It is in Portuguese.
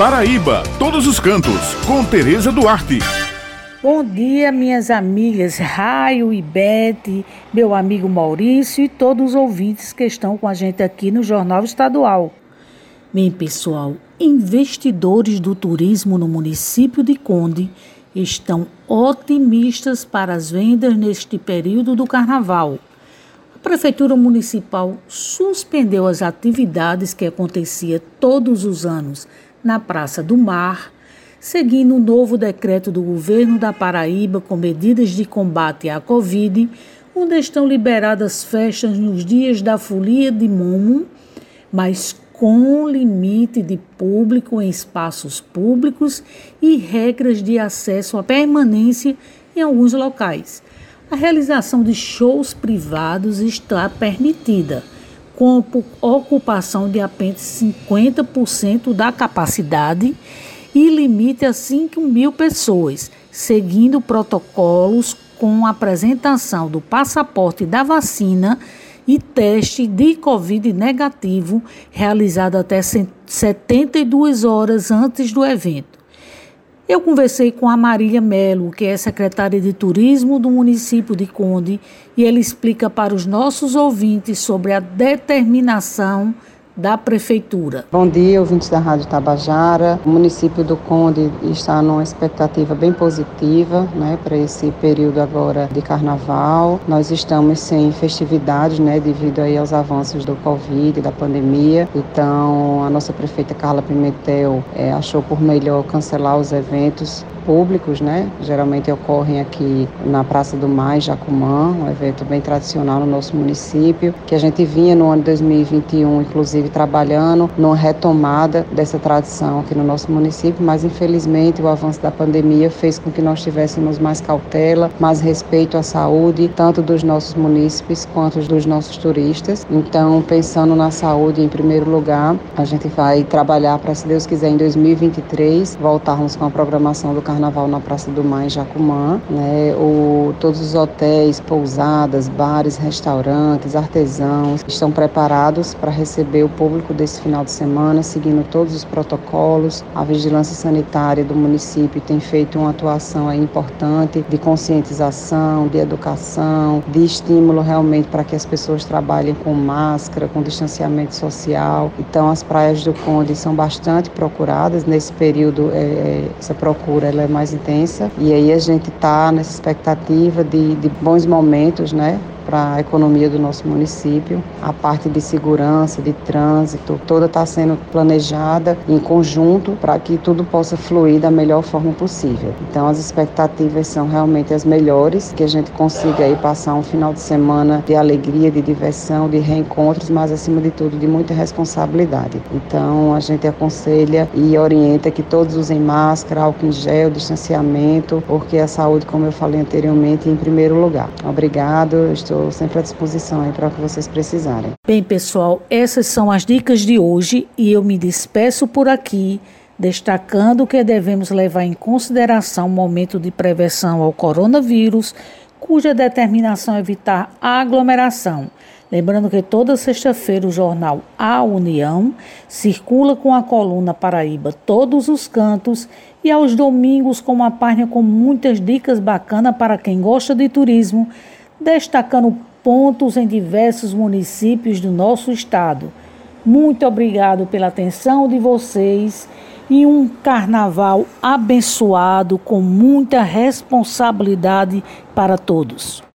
Paraíba, todos os cantos, com Tereza Duarte. Bom dia, minhas amigas Raio e Bete, meu amigo Maurício e todos os ouvintes que estão com a gente aqui no Jornal Estadual. Bem, pessoal, investidores do turismo no município de Conde estão otimistas para as vendas neste período do carnaval. A Prefeitura Municipal suspendeu as atividades que acontecia todos os anos na Praça do Mar, seguindo o um novo decreto do governo da Paraíba com medidas de combate à Covid, onde estão liberadas festas nos dias da folia de Momo, mas com limite de público em espaços públicos e regras de acesso à permanência em alguns locais. A realização de shows privados está permitida, com ocupação de apenas 50% da capacidade e limite a 5 mil pessoas, seguindo protocolos com apresentação do passaporte da vacina e teste de Covid negativo realizado até 72 horas antes do evento. Eu conversei com a Marília Melo, que é secretária de Turismo do município de Conde, e ela explica para os nossos ouvintes sobre a determinação da Prefeitura. Bom dia, ouvintes da Rádio Tabajara. O município do Conde está numa expectativa bem positiva né, para esse período agora de carnaval. Nós estamos sem festividades né, devido aí aos avanços do Covid, da pandemia. Então, a nossa prefeita Carla Pimentel é, achou por melhor cancelar os eventos públicos, né? Geralmente ocorrem aqui na Praça do Mar, Jacumã, um evento bem tradicional no nosso município, que a gente vinha no ano de 2021, inclusive trabalhando numa retomada dessa tradição aqui no nosso município, mas infelizmente o avanço da pandemia fez com que nós tivéssemos mais cautela, mais respeito à saúde, tanto dos nossos munícipes quanto dos nossos turistas. Então, pensando na saúde em primeiro lugar, a gente vai trabalhar para, se Deus quiser, em 2023, voltarmos com a programação do Carnaval na Praça do Mar em Jacumã. Né? O, todos os hotéis, pousadas, bares, restaurantes, artesãos estão preparados para receber o público desse final de semana, seguindo todos os protocolos. A vigilância sanitária do município tem feito uma atuação importante de conscientização, de educação, de estímulo realmente para que as pessoas trabalhem com máscara, com distanciamento social. Então, as praias do Conde são bastante procuradas nesse período. É, essa procura ela é mais intensa e aí a gente está nessa expectativa de, de bons momentos, né? Para a economia do nosso município. A parte de segurança, de trânsito, toda está sendo planejada em conjunto para que tudo possa fluir da melhor forma possível. Então as expectativas são realmente as melhores, que a gente consiga aí passar um final de semana de alegria, de diversão, de reencontros, mas acima de tudo de muita responsabilidade. Então a gente aconselha e orienta que todos usem máscara, álcool em gel, distanciamento, porque a saúde, como eu falei anteriormente, em primeiro lugar. Obrigado, estou sempre à disposição para o que vocês precisarem. Bem, pessoal, essas são as dicas de hoje e eu me despeço por aqui, destacando que devemos levar em consideração o momento de prevenção ao coronavírus, cuja determinação é evitar a aglomeração. Lembrando que toda sexta-feira o jornal A União circula com a coluna Paraíba Todos os Cantos e aos domingos com uma página com muitas dicas bacanas para quem gosta de turismo destacando pontos em diversos municípios do nosso estado. Muito obrigado pela atenção de vocês e um carnaval abençoado com muita responsabilidade para todos.